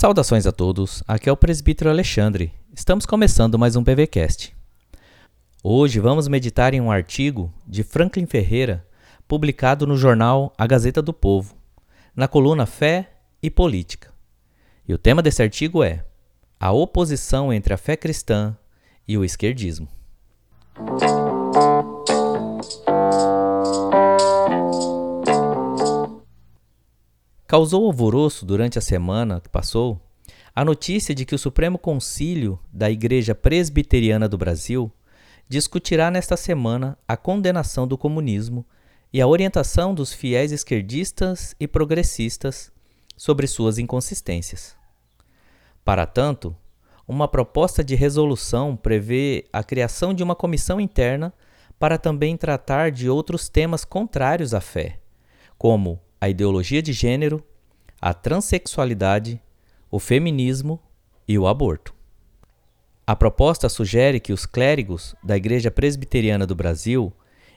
Saudações a todos, aqui é o presbítero Alexandre. Estamos começando mais um PVCast. Hoje vamos meditar em um artigo de Franklin Ferreira, publicado no jornal A Gazeta do Povo, na coluna Fé e Política. E o tema desse artigo é A oposição entre a fé cristã e o esquerdismo. Causou alvoroço durante a semana que passou a notícia de que o Supremo Concílio da Igreja Presbiteriana do Brasil discutirá nesta semana a condenação do comunismo e a orientação dos fiéis esquerdistas e progressistas sobre suas inconsistências. Para tanto, uma proposta de resolução prevê a criação de uma comissão interna para também tratar de outros temas contrários à fé, como a ideologia de gênero, a transexualidade, o feminismo e o aborto. A proposta sugere que os clérigos da Igreja Presbiteriana do Brasil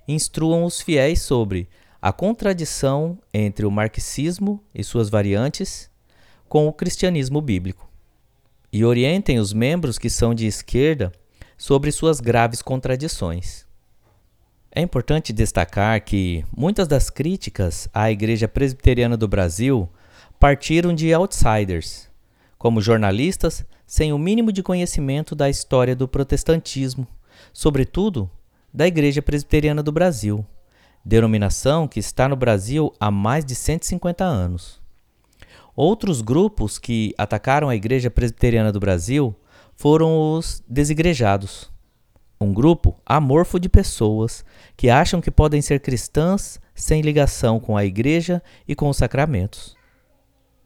instruam os fiéis sobre a contradição entre o marxismo e suas variantes com o cristianismo bíblico e orientem os membros que são de esquerda sobre suas graves contradições. É importante destacar que muitas das críticas à Igreja Presbiteriana do Brasil partiram de outsiders, como jornalistas sem o mínimo de conhecimento da história do protestantismo, sobretudo da Igreja Presbiteriana do Brasil, denominação que está no Brasil há mais de 150 anos. Outros grupos que atacaram a Igreja Presbiteriana do Brasil foram os desigrejados um grupo amorfo de pessoas que acham que podem ser cristãs sem ligação com a igreja e com os sacramentos,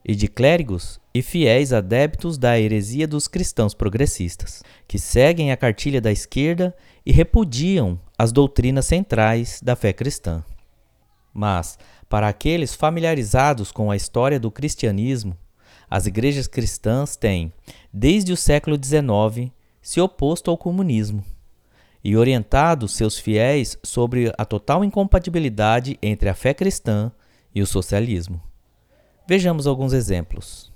e de clérigos e fiéis adeptos da heresia dos cristãos progressistas, que seguem a cartilha da esquerda e repudiam as doutrinas centrais da fé cristã. Mas, para aqueles familiarizados com a história do cristianismo, as igrejas cristãs têm, desde o século XIX, se oposto ao comunismo e orientado seus fiéis sobre a total incompatibilidade entre a fé cristã e o socialismo. Vejamos alguns exemplos.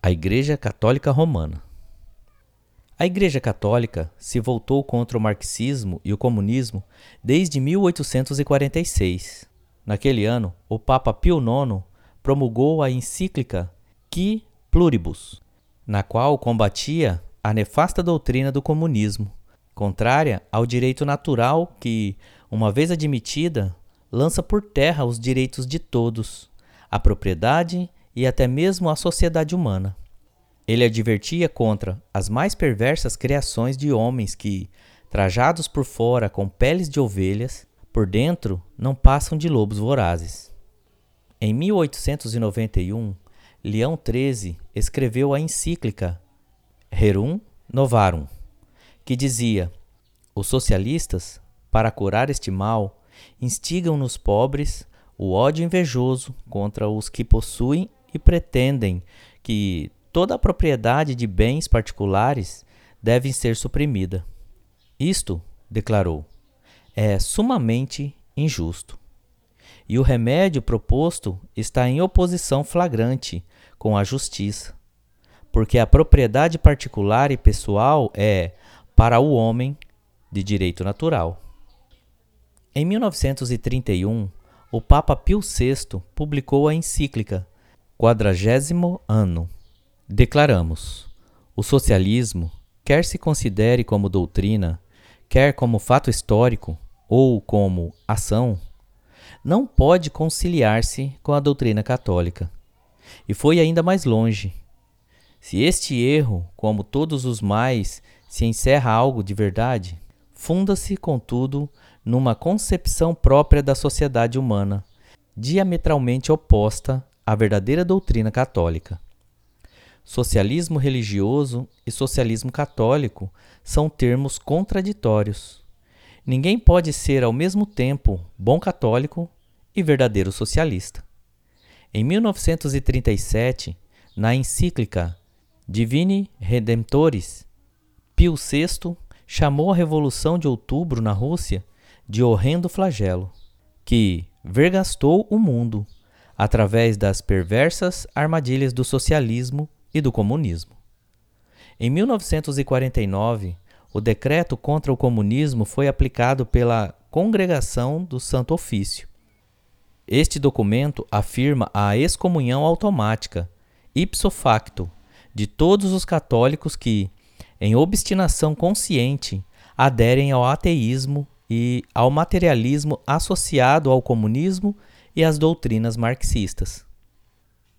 A Igreja Católica Romana. A Igreja Católica se voltou contra o marxismo e o comunismo desde 1846. Naquele ano, o Papa Pio IX promulgou a encíclica Qui Pluribus, na qual combatia a nefasta doutrina do comunismo, contrária ao direito natural que, uma vez admitida, lança por terra os direitos de todos, a propriedade e até mesmo a sociedade humana. Ele advertia contra as mais perversas criações de homens que, trajados por fora com peles de ovelhas, por dentro não passam de lobos vorazes. Em 1891, Leão XIII escreveu a encíclica Rerum Novarum, que dizia: Os socialistas, para curar este mal, instigam nos pobres o ódio invejoso contra os que possuem e pretendem que toda a propriedade de bens particulares deve ser suprimida. Isto, declarou, é sumamente injusto. E o remédio proposto está em oposição flagrante com a justiça, porque a propriedade particular e pessoal é, para o homem, de direito natural. Em 1931, o Papa Pio VI publicou a encíclica Quadragésimo Ano. Declaramos: o socialismo, quer se considere como doutrina, quer como fato histórico ou como ação, não pode conciliar-se com a doutrina católica. E foi ainda mais longe. Se este erro, como todos os mais, se encerra algo de verdade, funda-se, contudo, numa concepção própria da sociedade humana, diametralmente oposta à verdadeira doutrina católica. Socialismo religioso e socialismo católico são termos contraditórios. Ninguém pode ser ao mesmo tempo bom católico e verdadeiro socialista. Em 1937, na encíclica Divini Redemptoris, Pio VI chamou a Revolução de Outubro na Rússia de horrendo flagelo. que vergastou o mundo através das perversas armadilhas do socialismo e do comunismo. Em 1949, o decreto contra o comunismo foi aplicado pela Congregação do Santo Ofício. Este documento afirma a excomunhão automática, ipso facto, de todos os católicos que, em obstinação consciente, aderem ao ateísmo e ao materialismo associado ao comunismo e às doutrinas marxistas.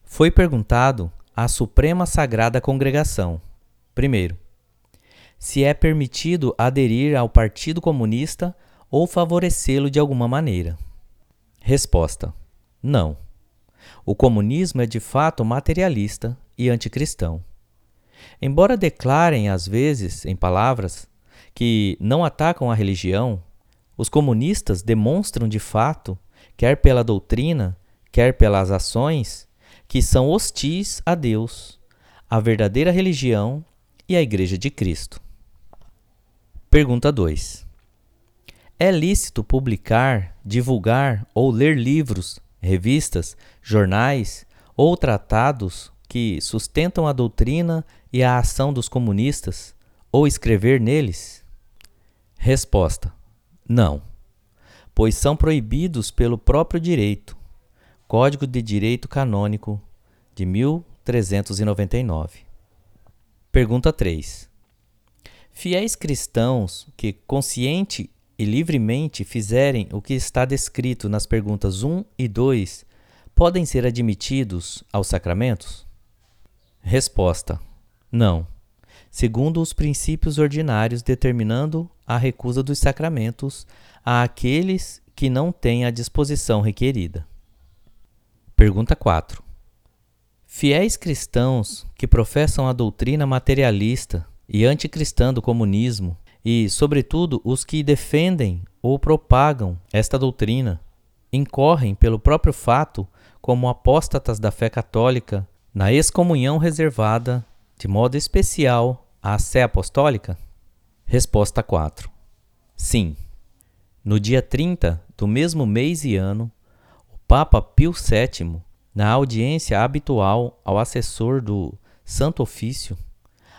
Foi perguntado à Suprema Sagrada Congregação, primeiro, se é permitido aderir ao Partido Comunista ou favorecê-lo de alguma maneira. Resposta: Não. O comunismo é de fato materialista e anticristão. Embora declarem às vezes, em palavras, que não atacam a religião, os comunistas demonstram de fato, quer pela doutrina, quer pelas ações, que são hostis a Deus, à verdadeira religião e à Igreja de Cristo. Pergunta 2. É lícito publicar, divulgar ou ler livros, revistas, jornais ou tratados que sustentam a doutrina e a ação dos comunistas ou escrever neles? Resposta: Não, pois são proibidos pelo próprio direito. Código de Direito Canônico de 1399. Pergunta 3. Fiéis cristãos que consciente e livremente fizerem o que está descrito nas perguntas 1 e 2 podem ser admitidos aos sacramentos? Resposta: Não segundo os princípios ordinários, determinando a recusa dos sacramentos a aqueles que não têm a disposição requerida. Pergunta 4. Fiéis cristãos que professam a doutrina materialista e anticristã do comunismo, e, sobretudo, os que defendem ou propagam esta doutrina, incorrem pelo próprio fato como apóstatas da fé católica na excomunhão reservada, de modo especial, a Sé Apostólica? Resposta 4. Sim. No dia 30 do mesmo mês e ano, o Papa Pio VII, na audiência habitual ao assessor do Santo Ofício,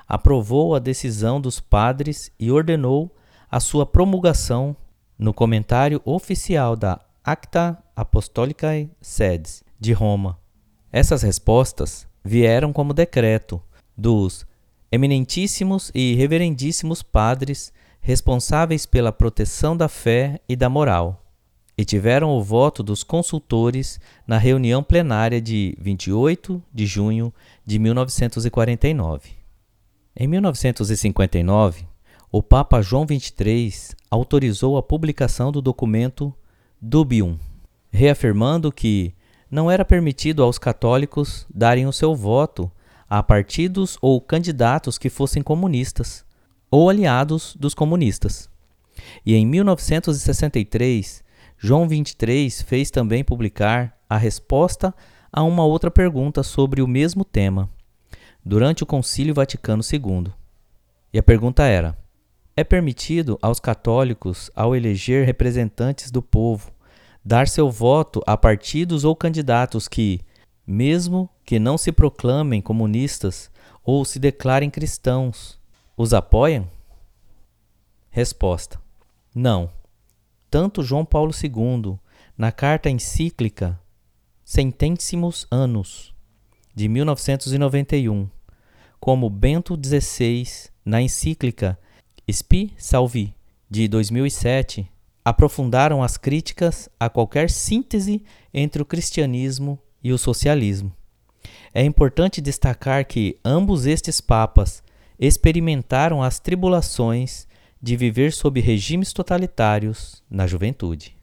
aprovou a decisão dos padres e ordenou a sua promulgação no comentário oficial da Acta Apostolicae Sedes de Roma. Essas respostas vieram como decreto dos eminentíssimos e reverendíssimos padres responsáveis pela proteção da fé e da moral, e tiveram o voto dos consultores na reunião plenária de 28 de junho de 1949. Em 1959, o Papa João XXIII autorizou a publicação do documento Dubium, reafirmando que não era permitido aos católicos darem o seu voto a partidos ou candidatos que fossem comunistas ou aliados dos comunistas. E em 1963, João 23 fez também publicar a resposta a uma outra pergunta sobre o mesmo tema, durante o Concílio Vaticano II. E a pergunta era: é permitido aos católicos, ao eleger representantes do povo, dar seu voto a partidos ou candidatos que, mesmo que não se proclamem comunistas ou se declarem cristãos, os apoiam? Resposta: Não. Tanto João Paulo II, na carta encíclica Centénsimos Anos, de 1991, como Bento XVI, na encíclica Spi Salvi, de 2007, aprofundaram as críticas a qualquer síntese entre o cristianismo e o socialismo. É importante destacar que ambos estes papas experimentaram as tribulações de viver sob regimes totalitários na juventude.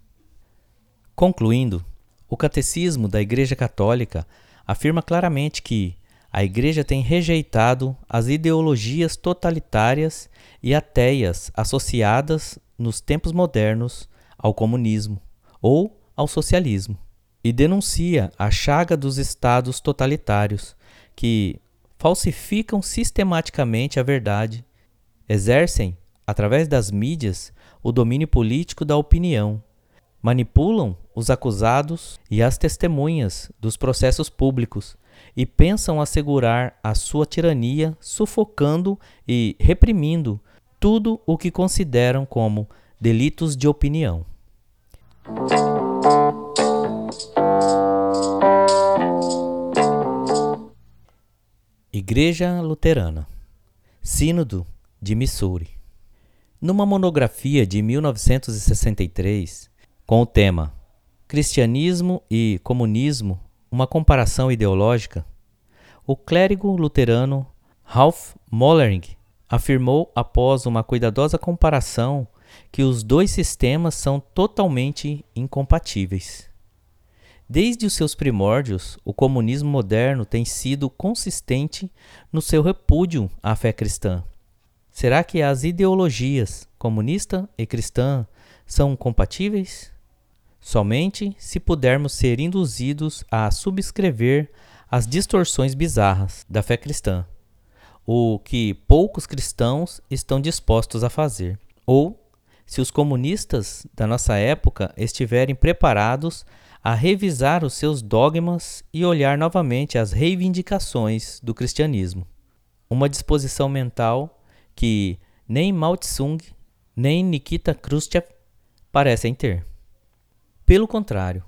Concluindo, o Catecismo da Igreja Católica afirma claramente que a Igreja tem rejeitado as ideologias totalitárias e ateias associadas nos tempos modernos ao comunismo ou ao socialismo e denuncia a chaga dos estados totalitários que falsificam sistematicamente a verdade, exercem, através das mídias, o domínio político da opinião, manipulam os acusados e as testemunhas dos processos públicos e pensam assegurar a sua tirania, sufocando e reprimindo tudo o que consideram como delitos de opinião. Igreja Luterana Sínodo de Missouri Numa monografia de 1963, com o tema Cristianismo e Comunismo Uma Comparação Ideológica, o clérigo luterano Ralph Mollering afirmou, após uma cuidadosa comparação, que os dois sistemas são totalmente incompatíveis. Desde os seus primórdios, o comunismo moderno tem sido consistente no seu repúdio à fé cristã. Será que as ideologias comunista e cristã são compatíveis? Somente se pudermos ser induzidos a subscrever as distorções bizarras da fé cristã, o que poucos cristãos estão dispostos a fazer, ou se os comunistas da nossa época estiverem preparados a revisar os seus dogmas e olhar novamente as reivindicações do cristianismo. Uma disposição mental que nem Mao Tse-tung nem Nikita Khrushchev parecem ter. Pelo contrário,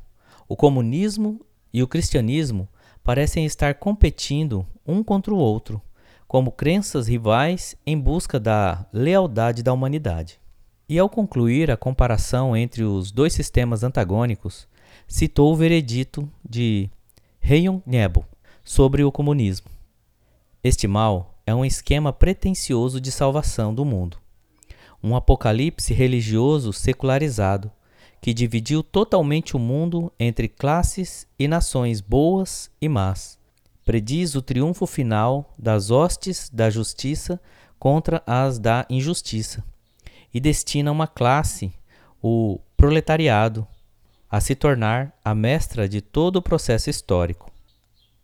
o comunismo e o cristianismo parecem estar competindo um contra o outro, como crenças rivais em busca da lealdade da humanidade. E ao concluir a comparação entre os dois sistemas antagônicos, citou o veredito de Heion Nebo sobre o comunismo. Este mal é um esquema pretensioso de salvação do mundo, um apocalipse religioso secularizado que dividiu totalmente o mundo entre classes e nações boas e más. Prediz o triunfo final das hostes da justiça contra as da injustiça e destina uma classe, o proletariado, a se tornar a mestra de todo o processo histórico,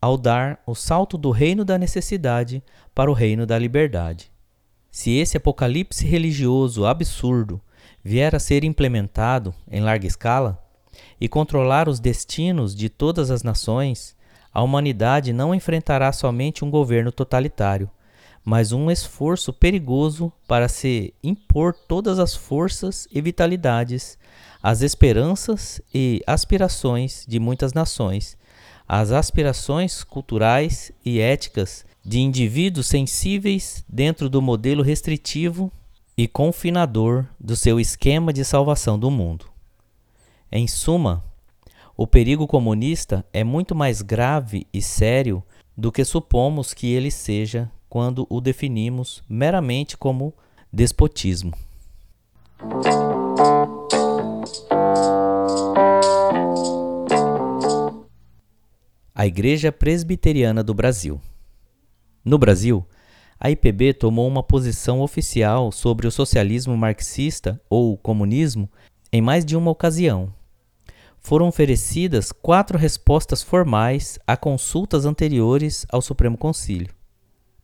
ao dar o salto do reino da necessidade para o reino da liberdade. Se esse apocalipse religioso absurdo vier a ser implementado em larga escala e controlar os destinos de todas as nações, a humanidade não enfrentará somente um governo totalitário, mas um esforço perigoso para se impor todas as forças e vitalidades, as esperanças e aspirações de muitas nações, as aspirações culturais e éticas de indivíduos sensíveis dentro do modelo restritivo e confinador do seu esquema de salvação do mundo. Em suma, o perigo comunista é muito mais grave e sério do que supomos que ele seja quando o definimos meramente como despotismo. A Igreja Presbiteriana do Brasil. No Brasil, a IPB tomou uma posição oficial sobre o socialismo marxista ou comunismo em mais de uma ocasião. Foram oferecidas quatro respostas formais a consultas anteriores ao Supremo Concílio.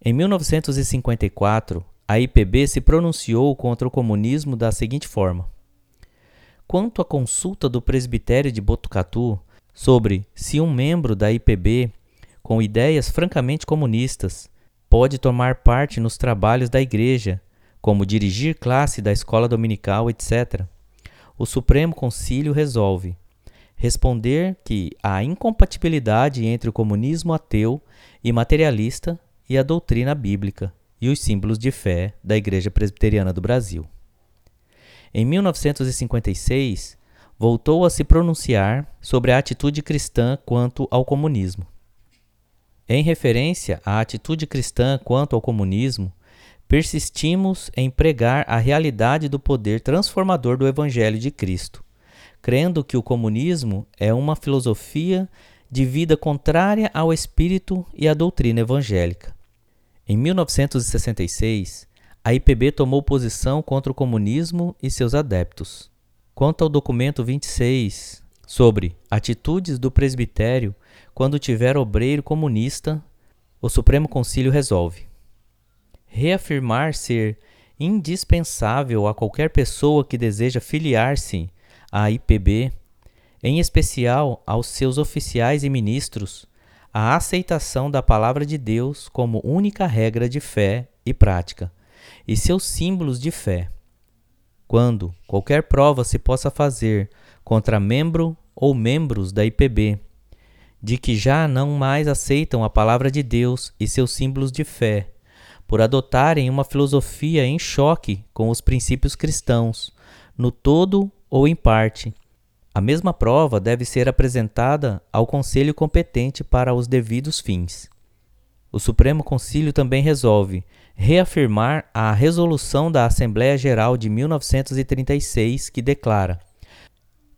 Em 1954, a IPB se pronunciou contra o comunismo da seguinte forma: Quanto à consulta do presbitério de Botucatu sobre se um membro da IPB com ideias francamente comunistas pode tomar parte nos trabalhos da igreja, como dirigir classe da escola dominical, etc. O Supremo Concílio resolve responder que há incompatibilidade entre o comunismo ateu e materialista e a doutrina bíblica e os símbolos de fé da Igreja Presbiteriana do Brasil. Em 1956, voltou a se pronunciar sobre a atitude cristã quanto ao comunismo. Em referência à atitude cristã quanto ao comunismo, persistimos em pregar a realidade do poder transformador do Evangelho de Cristo, crendo que o comunismo é uma filosofia de vida contrária ao espírito e à doutrina evangélica. Em 1966, a IPB tomou posição contra o comunismo e seus adeptos. Quanto ao documento 26 sobre atitudes do presbitério quando tiver obreiro comunista, o Supremo Concílio resolve reafirmar ser indispensável a qualquer pessoa que deseja filiar-se à IPB, em especial aos seus oficiais e ministros, a aceitação da palavra de Deus como única regra de fé e prática, e seus símbolos de fé. Quando qualquer prova se possa fazer contra membro ou membros da IPB de que já não mais aceitam a palavra de Deus e seus símbolos de fé, por adotarem uma filosofia em choque com os princípios cristãos, no todo ou em parte. A mesma prova deve ser apresentada ao conselho competente para os devidos fins. O Supremo Concílio também resolve reafirmar a resolução da Assembleia Geral de 1936 que declara: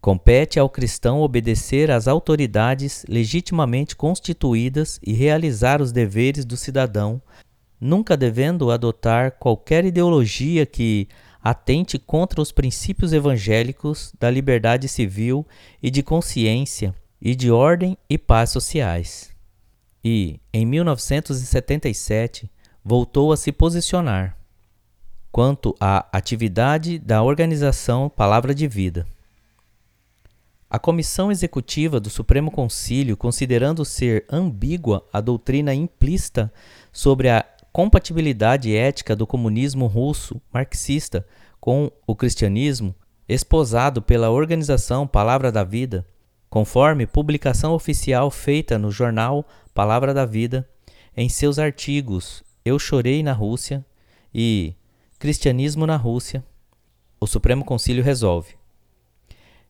Compete ao cristão obedecer às autoridades legitimamente constituídas e realizar os deveres do cidadão, nunca devendo adotar qualquer ideologia que atente contra os princípios evangélicos da liberdade civil e de consciência e de ordem e paz sociais. E, em 1977, voltou a se posicionar quanto à atividade da organização Palavra de Vida. A Comissão Executiva do Supremo Concílio, considerando ser ambígua a doutrina implícita sobre a compatibilidade ética do comunismo russo marxista com o cristianismo, esposado pela organização Palavra da Vida, conforme publicação oficial feita no jornal Palavra da Vida, em seus artigos Eu Chorei na Rússia e Cristianismo na Rússia, o Supremo Concílio resolve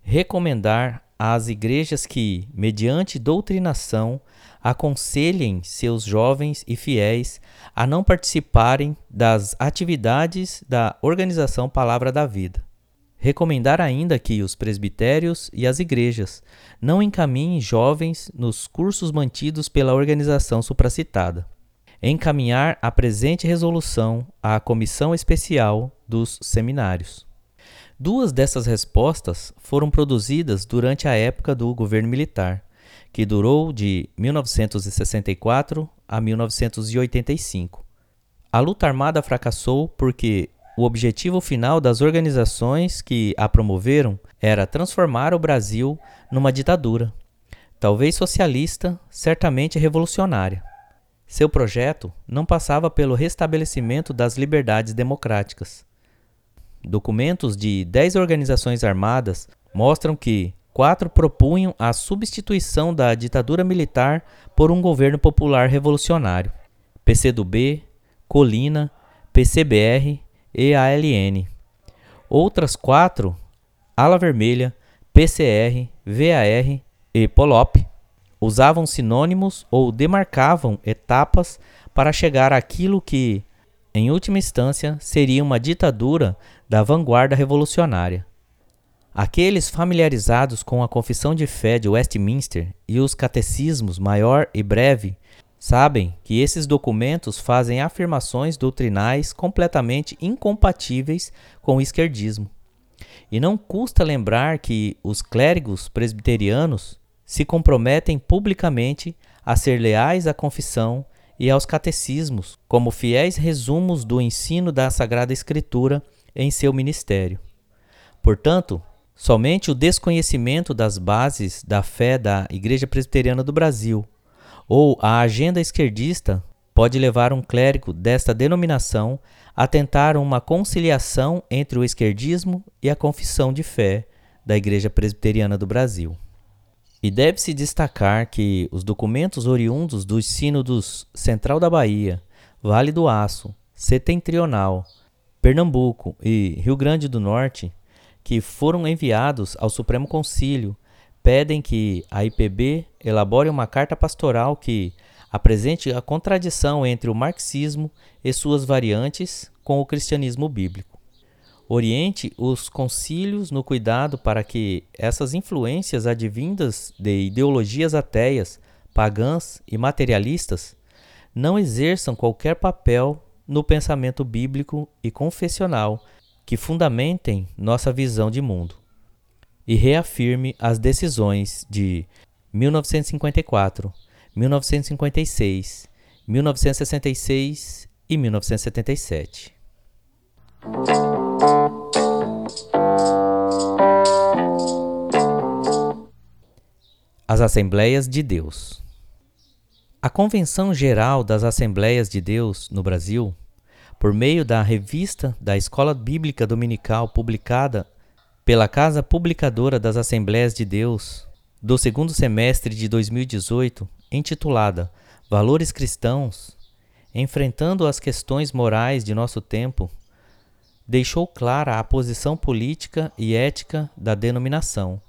recomendar às igrejas que, mediante doutrinação, aconselhem seus jovens e fiéis a não participarem das atividades da organização Palavra da Vida. Recomendar ainda que os presbitérios e as igrejas não encaminhem jovens nos cursos mantidos pela organização supracitada. Encaminhar a presente resolução à Comissão Especial dos Seminários. Duas dessas respostas foram produzidas durante a época do governo militar, que durou de 1964 a 1985. A luta armada fracassou porque o objetivo final das organizações que a promoveram era transformar o Brasil numa ditadura, talvez socialista, certamente revolucionária. Seu projeto não passava pelo restabelecimento das liberdades democráticas Documentos de 10 organizações armadas mostram que quatro propunham a substituição da ditadura militar por um governo popular revolucionário: PCdoB, Colina, PCBR e ALN. Outras quatro, Ala Vermelha, PCR, VAR e Polop, usavam sinônimos ou demarcavam etapas para chegar àquilo que, em última instância, seria uma ditadura da vanguarda revolucionária. Aqueles familiarizados com a Confissão de Fé de Westminster e os catecismos maior e breve sabem que esses documentos fazem afirmações doutrinais completamente incompatíveis com o esquerdismo. E não custa lembrar que os clérigos presbiterianos se comprometem publicamente a ser leais à confissão e aos catecismos como fiéis resumos do ensino da Sagrada Escritura em seu ministério. Portanto, somente o desconhecimento das bases da fé da Igreja Presbiteriana do Brasil ou a agenda esquerdista pode levar um clérigo desta denominação a tentar uma conciliação entre o esquerdismo e a confissão de fé da Igreja Presbiteriana do Brasil. E deve-se destacar que os documentos oriundos dos sínodos Central da Bahia, Vale do Aço, Setentrional, Pernambuco e Rio Grande do Norte, que foram enviados ao Supremo Concílio, pedem que a IPB elabore uma carta pastoral que apresente a contradição entre o marxismo e suas variantes com o cristianismo bíblico. Oriente os concílios no cuidado para que essas influências advindas de ideologias ateias, pagãs e materialistas não exerçam qualquer papel no pensamento bíblico e confessional que fundamentem nossa visão de mundo e reafirme as decisões de 1954, 1956, 1966 e 1977. Das Assembleias de Deus. A Convenção Geral das Assembleias de Deus no Brasil, por meio da revista da Escola Bíblica Dominical publicada pela Casa Publicadora das Assembleias de Deus do segundo semestre de 2018, intitulada Valores Cristãos, enfrentando as questões morais de nosso tempo, deixou clara a posição política e ética da denominação,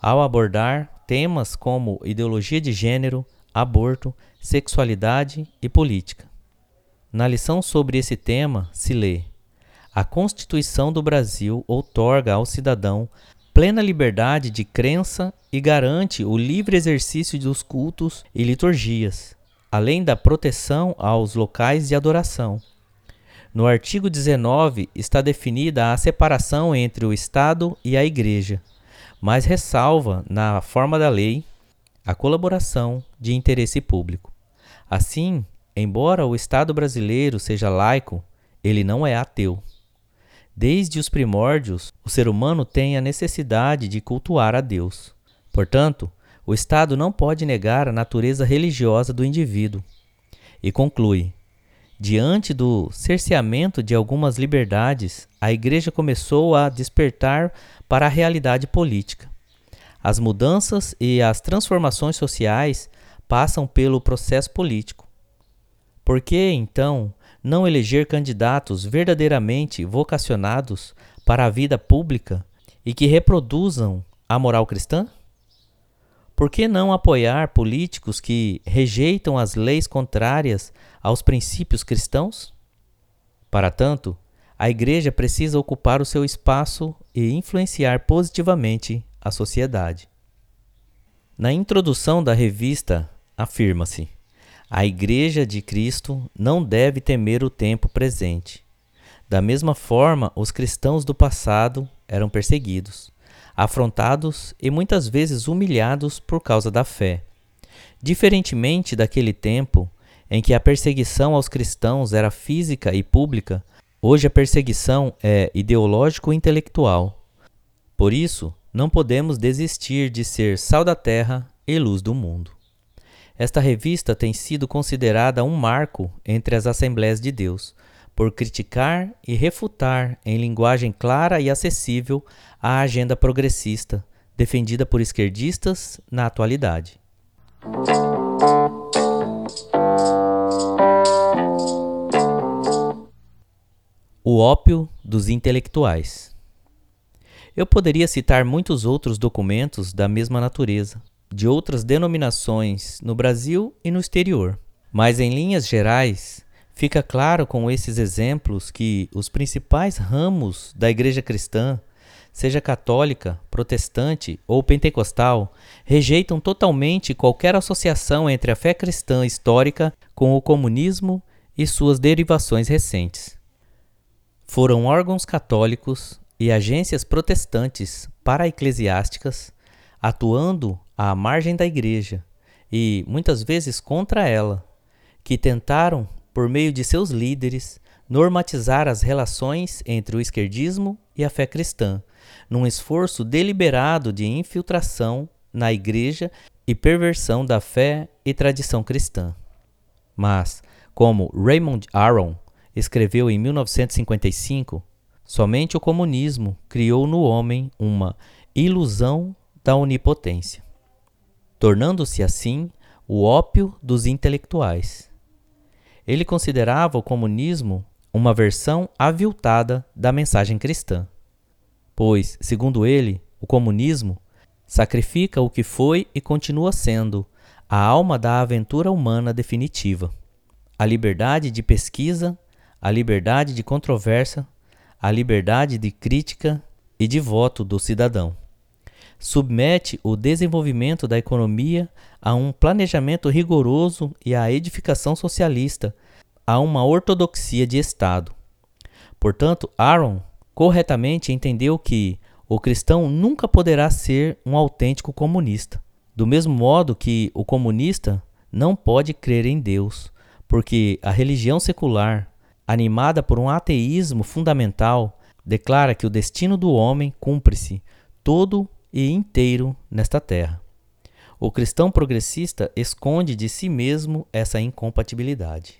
ao abordar temas como ideologia de gênero, aborto, sexualidade e política. Na lição sobre esse tema se lê: A Constituição do Brasil outorga ao cidadão plena liberdade de crença e garante o livre exercício dos cultos e liturgias, além da proteção aos locais de adoração. No artigo 19 está definida a separação entre o Estado e a Igreja, mas ressalva, na forma da lei, a colaboração de interesse público. Assim, embora o Estado brasileiro seja laico, ele não é ateu. Desde os primórdios, o ser humano tem a necessidade de cultuar a Deus. Portanto, o Estado não pode negar a natureza religiosa do indivíduo. E conclui: diante do cerceamento de algumas liberdades, a Igreja começou a despertar para a realidade política. As mudanças e as transformações sociais passam pelo processo político. Por que, então, não eleger candidatos verdadeiramente vocacionados para a vida pública e que reproduzam a moral cristã? Por que não apoiar políticos que rejeitam as leis contrárias aos princípios cristãos? Para tanto, a Igreja precisa ocupar o seu espaço e influenciar positivamente a sociedade. Na introdução da revista, afirma-se: a Igreja de Cristo não deve temer o tempo presente. Da mesma forma, os cristãos do passado eram perseguidos afrontados e muitas vezes humilhados por causa da fé. Diferentemente daquele tempo em que a perseguição aos cristãos era física e pública, hoje a perseguição é ideológico-intelectual. Por isso, não podemos desistir de ser sal da terra e luz do mundo. Esta revista tem sido considerada um marco entre as Assembleias de Deus, por criticar e refutar em linguagem clara e acessível a agenda progressista defendida por esquerdistas na atualidade. O ópio dos intelectuais. Eu poderia citar muitos outros documentos da mesma natureza, de outras denominações no Brasil e no exterior, mas em linhas gerais, Fica claro com esses exemplos que os principais ramos da igreja cristã, seja católica, protestante ou pentecostal, rejeitam totalmente qualquer associação entre a fé cristã histórica com o comunismo e suas derivações recentes. Foram órgãos católicos e agências protestantes para-eclesiásticas atuando à margem da igreja e muitas vezes contra ela, que tentaram por meio de seus líderes, normatizar as relações entre o esquerdismo e a fé cristã, num esforço deliberado de infiltração na igreja e perversão da fé e tradição cristã. Mas, como Raymond Aron escreveu em 1955, somente o comunismo criou no homem uma ilusão da onipotência, tornando-se assim o ópio dos intelectuais. Ele considerava o comunismo uma versão aviltada da mensagem cristã. Pois, segundo ele, o comunismo sacrifica o que foi e continua sendo a alma da aventura humana definitiva, a liberdade de pesquisa, a liberdade de controvérsia, a liberdade de crítica e de voto do cidadão. Submete o desenvolvimento da economia a um planejamento rigoroso e à edificação socialista, a uma ortodoxia de Estado. Portanto, Aaron corretamente entendeu que o cristão nunca poderá ser um autêntico comunista, do mesmo modo que o comunista não pode crer em Deus, porque a religião secular, animada por um ateísmo fundamental, declara que o destino do homem cumpre-se todo e inteiro nesta terra. O cristão progressista esconde de si mesmo essa incompatibilidade.